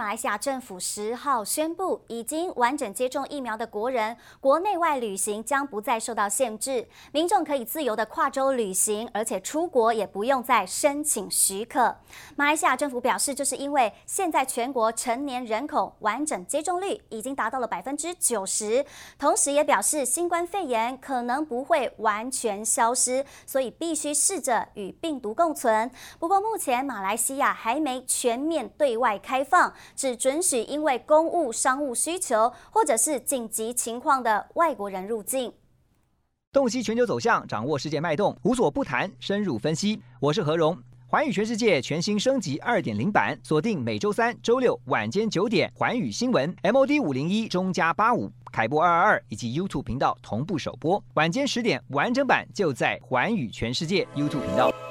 马来西亚政府十号宣布，已经完整接种疫苗的国人，国内外旅行将不再受到限制，民众可以自由的跨州旅行，而且出国也不用再申请许可。马来西亚政府表示，这是因为现在全国成年人口完整接种率已经达到了百分之九十，同时也表示新冠肺炎可能不会完全消失，所以必须试着与病毒共存。不过目前马来西亚还没全面对外开放。只准许因为公务、商务需求或者是紧急情况的外国人入境。洞悉全球走向，掌握世界脉动，无所不谈，深入分析。我是何荣，寰宇全世界全新升级二点零版，锁定每周三、周六晚间九点，寰宇新闻 MOD 五零一中加八五凯播二二二以及 YouTube 频道同步首播，晚间十点完整版就在寰宇全世界 YouTube 频道。